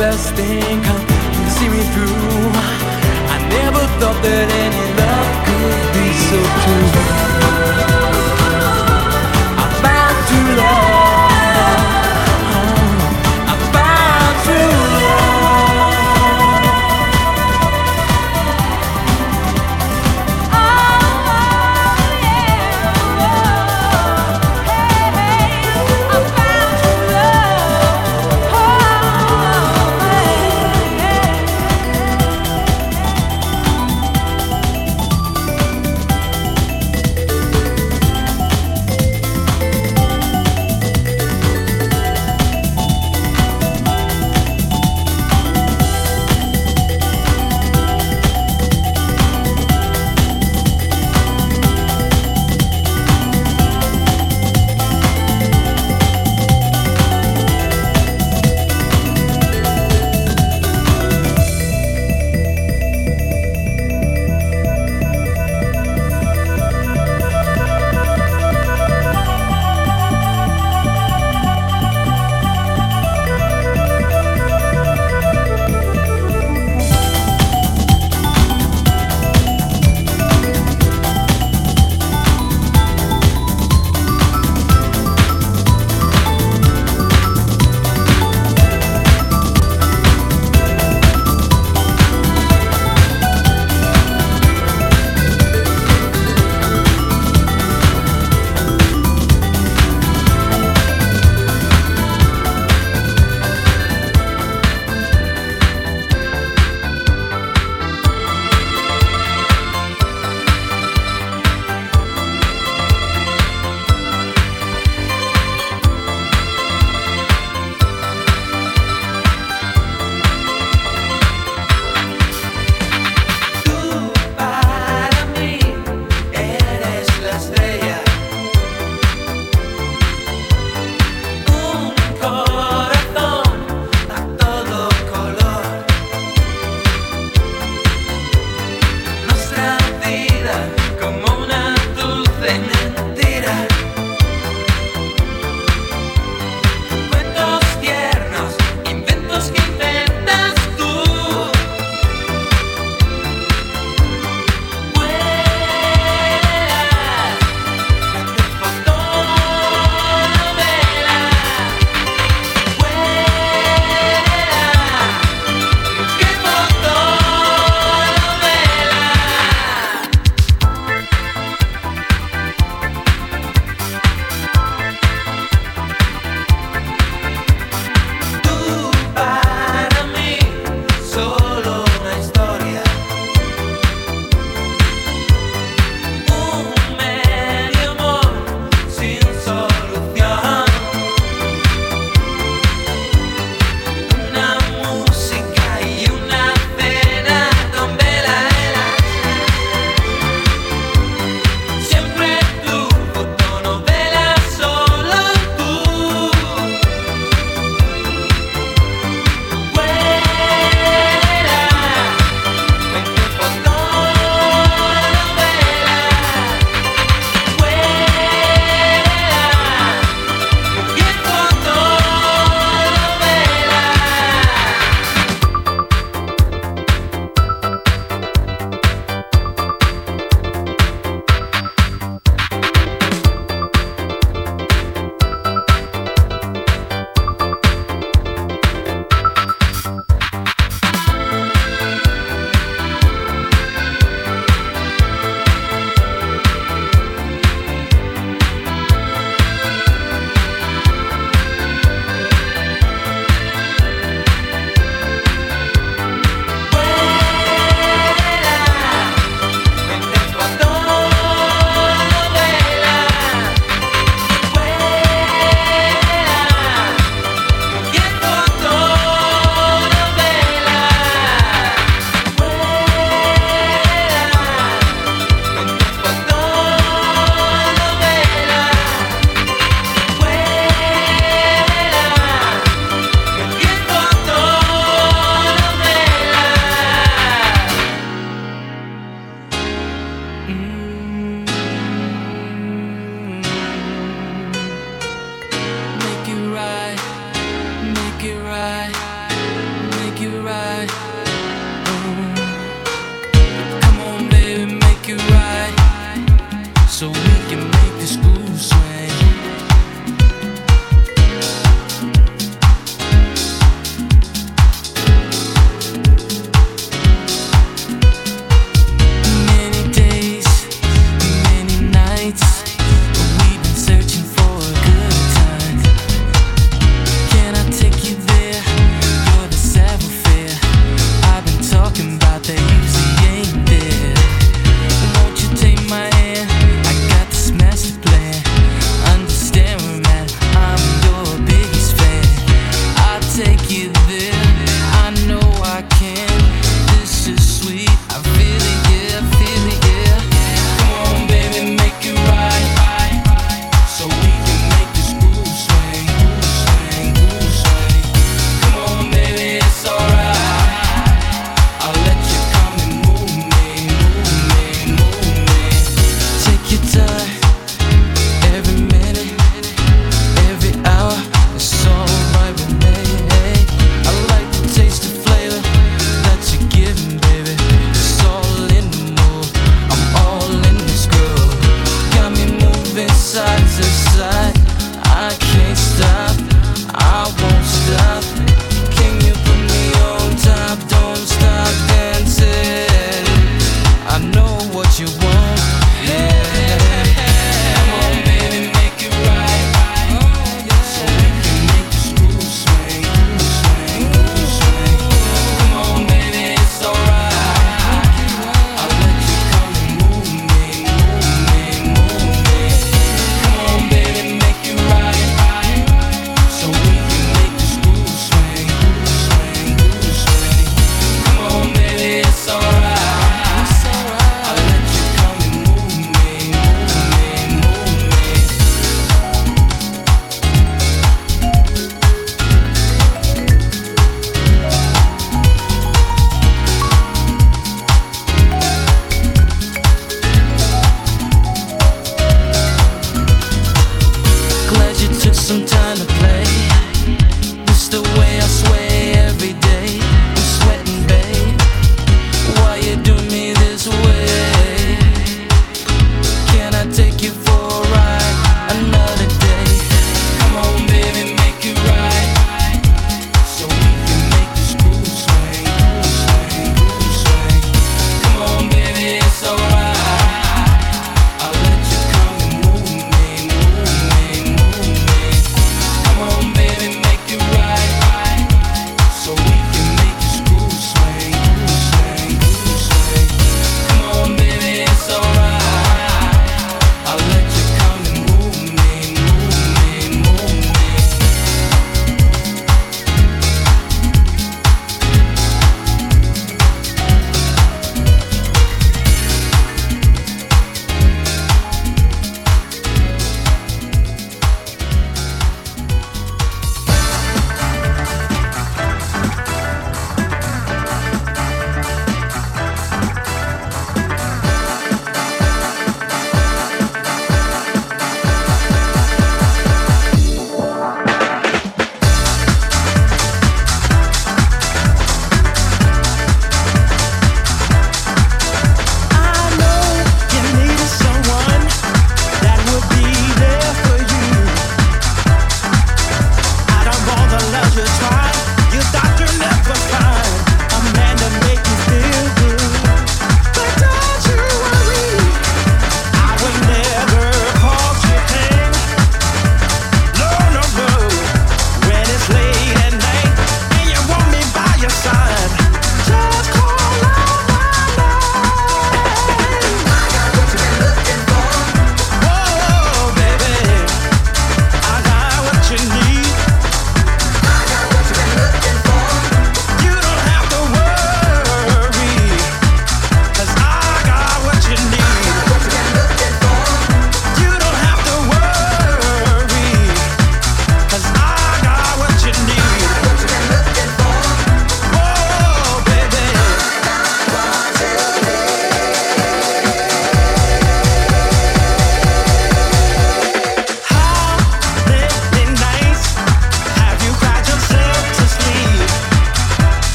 best thing come and see me through. I never thought that any love could be so true.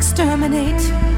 Exterminate.